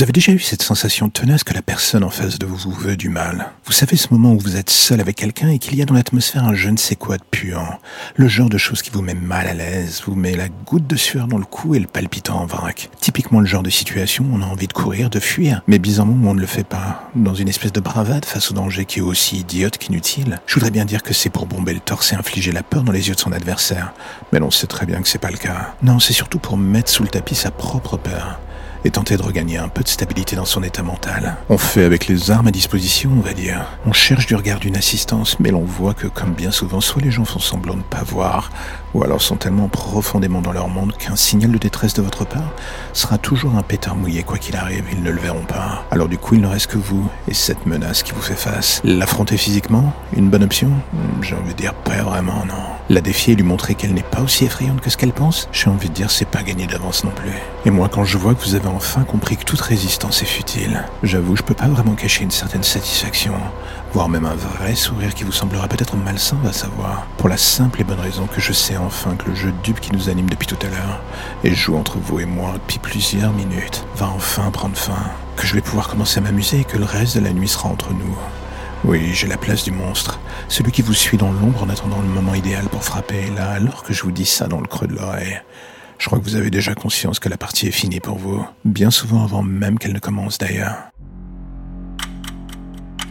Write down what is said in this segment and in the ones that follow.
Vous avez déjà eu cette sensation tenace que la personne en face de vous vous veut du mal. Vous savez ce moment où vous êtes seul avec quelqu'un et qu'il y a dans l'atmosphère un je ne sais quoi de puant. Le genre de chose qui vous met mal à l'aise, vous met la goutte de sueur dans le cou et le palpitant en vrac. Typiquement le genre de situation où on a envie de courir, de fuir, mais bizarrement on ne le fait pas. Dans une espèce de bravade face au danger qui est aussi idiote qu'inutile. Je voudrais bien dire que c'est pour bomber le torse et infliger la peur dans les yeux de son adversaire. Mais l'on sait très bien que c'est pas le cas. Non, c'est surtout pour mettre sous le tapis sa propre peur et tenter de regagner un peu de stabilité dans son état mental. On fait avec les armes à disposition, on va dire. On cherche du regard d'une assistance, mais l'on voit que, comme bien souvent, soit les gens font semblant de ne pas voir, ou alors sont tellement profondément dans leur monde qu'un signal de détresse de votre part sera toujours un pétard mouillé, quoi qu'il arrive, ils ne le verront pas. Alors du coup, il ne reste que vous et cette menace qui vous fait face. L'affronter physiquement Une bonne option? J'ai envie de dire pas vraiment, non. La défier et lui montrer qu'elle n'est pas aussi effrayante que ce qu'elle pense? J'ai envie de dire c'est pas gagné d'avance non plus. Et moi, quand je vois que vous avez enfin compris que toute résistance est futile, j'avoue, je peux pas vraiment cacher une certaine satisfaction, voire même un vrai sourire qui vous semblera peut-être malsain, va savoir, pour la simple et bonne raison que je sais enfin que le jeu dupe qui nous anime depuis tout à l'heure, et joue entre vous et moi depuis plusieurs minutes, va enfin prendre fin, que je vais pouvoir commencer à m'amuser et que le reste de la nuit sera entre nous. Oui, j'ai la place du monstre, celui qui vous suit dans l'ombre en attendant le moment idéal pour frapper, là, alors que je vous dis ça dans le creux de l'oreille. Je crois que vous avez déjà conscience que la partie est finie pour vous, bien souvent avant même qu'elle ne commence d'ailleurs.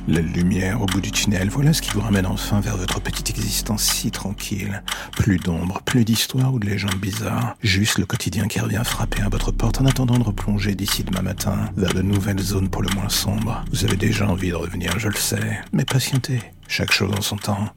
La lumière au bout du tunnel, voilà ce qui vous ramène enfin vers votre petite existence si tranquille. Plus d'ombre, plus d'histoires ou de légendes bizarres. Juste le quotidien qui revient frapper à votre porte en attendant de replonger d'ici demain matin vers de nouvelles zones pour le moins sombres. Vous avez déjà envie de revenir, je le sais, mais patientez. Chaque chose en son temps.